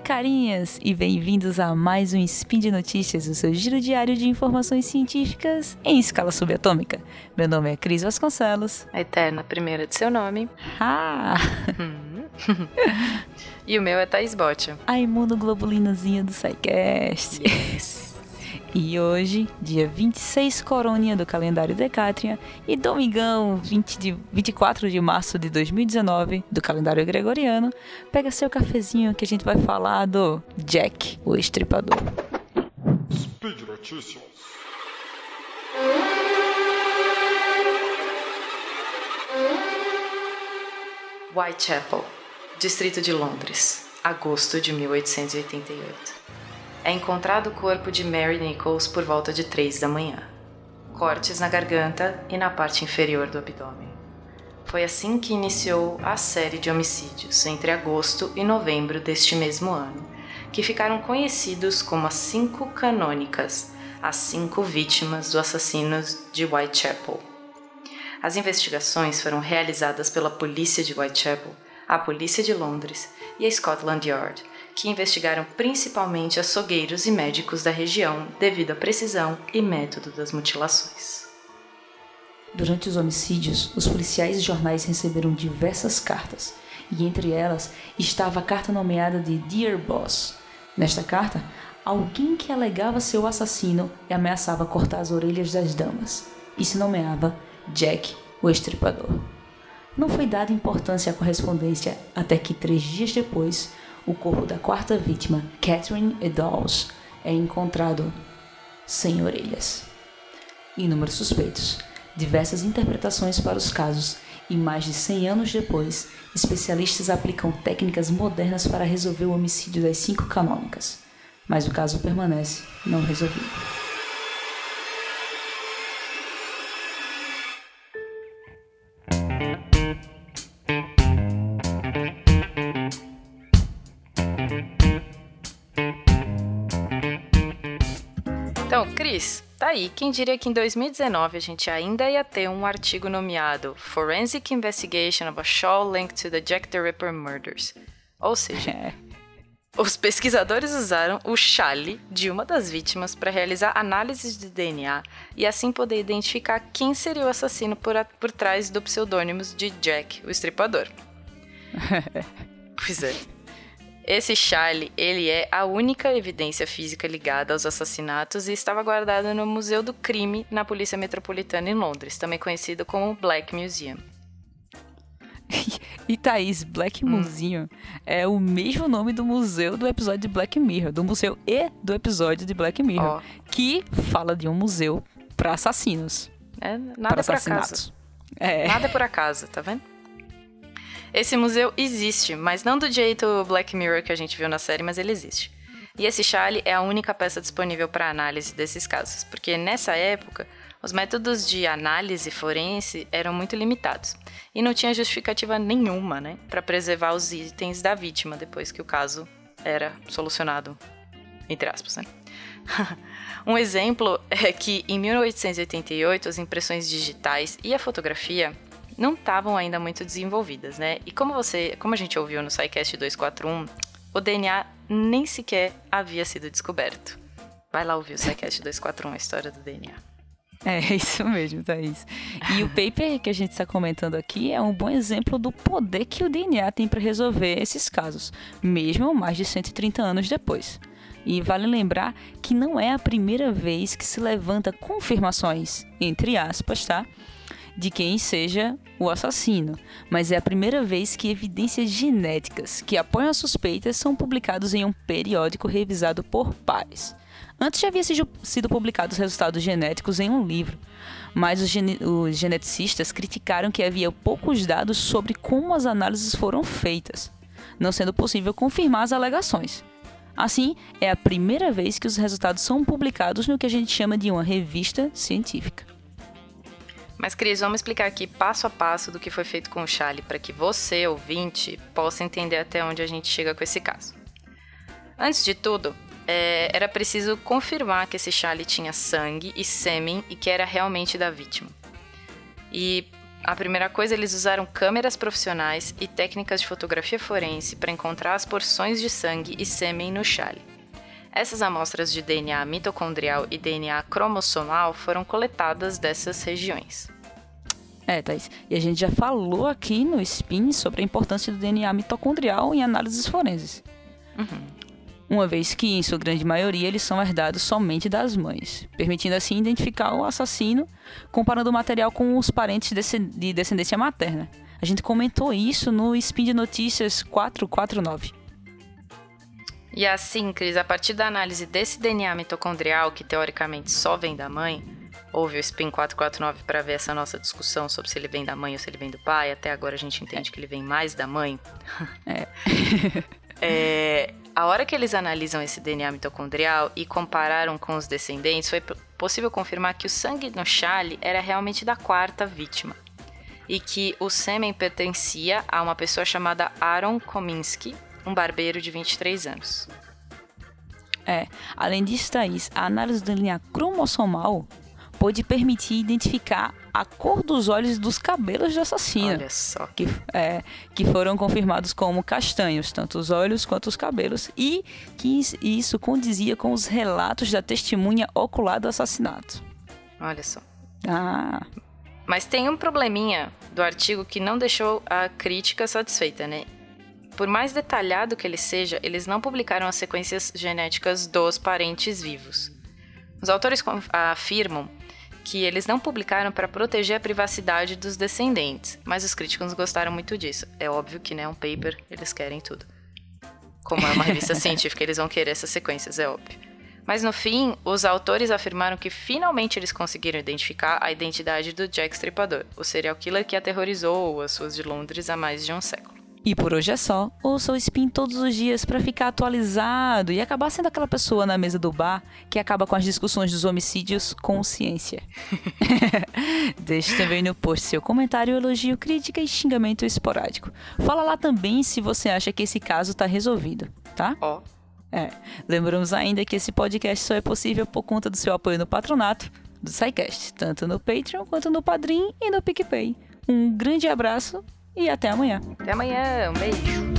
carinhas, e bem-vindos a mais um Spin de Notícias, o seu giro diário de informações científicas em escala subatômica. Meu nome é Cris Vasconcelos. A eterna primeira de seu nome. Ah! e o meu é Thaís Botia. A imunoglobulinazinha do SciCast. Yes. E hoje, dia 26 coroninha do calendário Decátria e domingão 20 de, 24 de março de 2019 do calendário gregoriano, pega seu cafezinho que a gente vai falar do Jack, o estripador. Speed Notícias. Whitechapel, distrito de Londres, agosto de 1888 é encontrado o corpo de Mary Nichols por volta de 3 da manhã. Cortes na garganta e na parte inferior do abdômen. Foi assim que iniciou a série de homicídios entre agosto e novembro deste mesmo ano, que ficaram conhecidos como as Cinco Canônicas, as cinco vítimas do assassino de Whitechapel. As investigações foram realizadas pela polícia de Whitechapel, a polícia de Londres e a Scotland Yard, que investigaram principalmente açougueiros e médicos da região devido à precisão e método das mutilações. Durante os homicídios, os policiais e jornais receberam diversas cartas, e entre elas estava a carta nomeada de Dear Boss. Nesta carta, alguém que alegava ser o assassino e ameaçava cortar as orelhas das damas, e se nomeava Jack, o Estripador. Não foi dada importância à correspondência até que, três dias depois, o corpo da quarta vítima, Catherine Eddowes, é encontrado sem orelhas. Inúmeros suspeitos, diversas interpretações para os casos e mais de 100 anos depois, especialistas aplicam técnicas modernas para resolver o homicídio das cinco canônicas. Mas o caso permanece não resolvido. Então, Cris, tá aí. Quem diria que em 2019 a gente ainda ia ter um artigo nomeado Forensic Investigation of a Shaw Linked to the Jack the Ripper Murders. Ou seja, É. os pesquisadores usaram o chale de uma das vítimas para realizar análises de DNA e assim poder identificar quem seria o assassino por, a- por trás do pseudônimo de Jack, o estripador. pois é. Esse chale, ele é a única evidência física ligada aos assassinatos e estava guardado no Museu do Crime na Polícia Metropolitana em Londres, também conhecido como Black Museum. E Thaís, Black Museum é o mesmo nome do museu do episódio de Black Mirror, do museu e do episódio de Black Mirror, Ó, que fala de um museu para assassinos, é, para nada por acaso. assassinatos. É. Nada por acaso, tá vendo? Esse museu existe, mas não do jeito Black Mirror que a gente viu na série, mas ele existe. E esse chale é a única peça disponível para análise desses casos, porque nessa época os métodos de análise forense eram muito limitados e não tinha justificativa nenhuma, né, para preservar os itens da vítima depois que o caso era solucionado, entre aspas, né? um exemplo é que em 1888 as impressões digitais e a fotografia não estavam ainda muito desenvolvidas, né? E como você, como a gente ouviu no SciCast 241, o DNA nem sequer havia sido descoberto. Vai lá ouvir o SciCast 241, a história do DNA. É isso mesmo, Thaís. E o paper que a gente está comentando aqui é um bom exemplo do poder que o DNA tem para resolver esses casos, mesmo mais de 130 anos depois. E vale lembrar que não é a primeira vez que se levanta confirmações, entre aspas, tá? De quem seja o assassino, mas é a primeira vez que evidências genéticas que apoiam as suspeitas são publicados em um periódico revisado por pares. Antes já havia sido, publicados resultados genéticos em um livro, mas os, gene- os geneticistas criticaram que havia poucos dados sobre como as análises foram feitas, não sendo possível confirmar as alegações. Assim, é a primeira vez que os resultados são publicados no que a gente chama de uma revista científica. Mas, Cris, vamos explicar aqui passo a passo do que foi feito com o chale para que você, ouvinte, possa entender até onde a gente chega com esse caso. Antes de tudo, é, era preciso confirmar que esse chale tinha sangue e sêmen e que era realmente da vítima. E A primeira coisa, eles usaram câmeras profissionais e técnicas de fotografia forense para encontrar as porções de sangue e sêmen no chale. Essas amostras de DNA mitocondrial e DNA cromossomal foram coletadas dessas regiões. É, Thaís. E a gente já falou aqui no SPIN sobre a importância do DNA mitocondrial em análises forenses. Uhum. Uma vez que, em sua grande maioria, eles são herdados somente das mães, permitindo assim identificar o assassino, comparando o material com os parentes de descendência materna. A gente comentou isso no SPIN de Notícias 449. E assim, Cris, a partir da análise desse DNA mitocondrial, que teoricamente só vem da mãe, houve o SPIN 449 para ver essa nossa discussão sobre se ele vem da mãe ou se ele vem do pai. Até agora a gente entende é. que ele vem mais da mãe. É. é. A hora que eles analisam esse DNA mitocondrial e compararam com os descendentes, foi possível confirmar que o sangue no chale era realmente da quarta vítima e que o sêmen pertencia a uma pessoa chamada Aaron Kominsky, um barbeiro de 23 anos. É, além disso, Thaís, a análise do DNA cromossomal pôde permitir identificar a cor dos olhos e dos cabelos do assassino. Olha só. Que, é, que foram confirmados como castanhos, tanto os olhos quanto os cabelos, e que isso condizia com os relatos da testemunha ocular do assassinato. Olha só. Ah. Mas tem um probleminha do artigo que não deixou a crítica satisfeita, né? Por mais detalhado que ele seja, eles não publicaram as sequências genéticas dos parentes vivos. Os autores afirmam que eles não publicaram para proteger a privacidade dos descendentes, mas os críticos gostaram muito disso. É óbvio que, né, um paper, eles querem tudo. Como é uma revista científica, eles vão querer essas sequências, é óbvio. Mas no fim, os autores afirmaram que finalmente eles conseguiram identificar a identidade do Jack Stripador, o serial killer que aterrorizou as ruas de Londres há mais de um século. E por hoje é só. Ouça o Spin todos os dias para ficar atualizado e acabar sendo aquela pessoa na mesa do bar que acaba com as discussões dos homicídios com ciência. Deixe também no post seu comentário, elogio, crítica e xingamento esporádico. Fala lá também se você acha que esse caso tá resolvido, tá? Ó. Oh. É. Lembramos ainda que esse podcast só é possível por conta do seu apoio no patronato do SciCast, tanto no Patreon quanto no Padrim e no PicPay. Um grande abraço e até amanhã. Até amanhã, um beijo.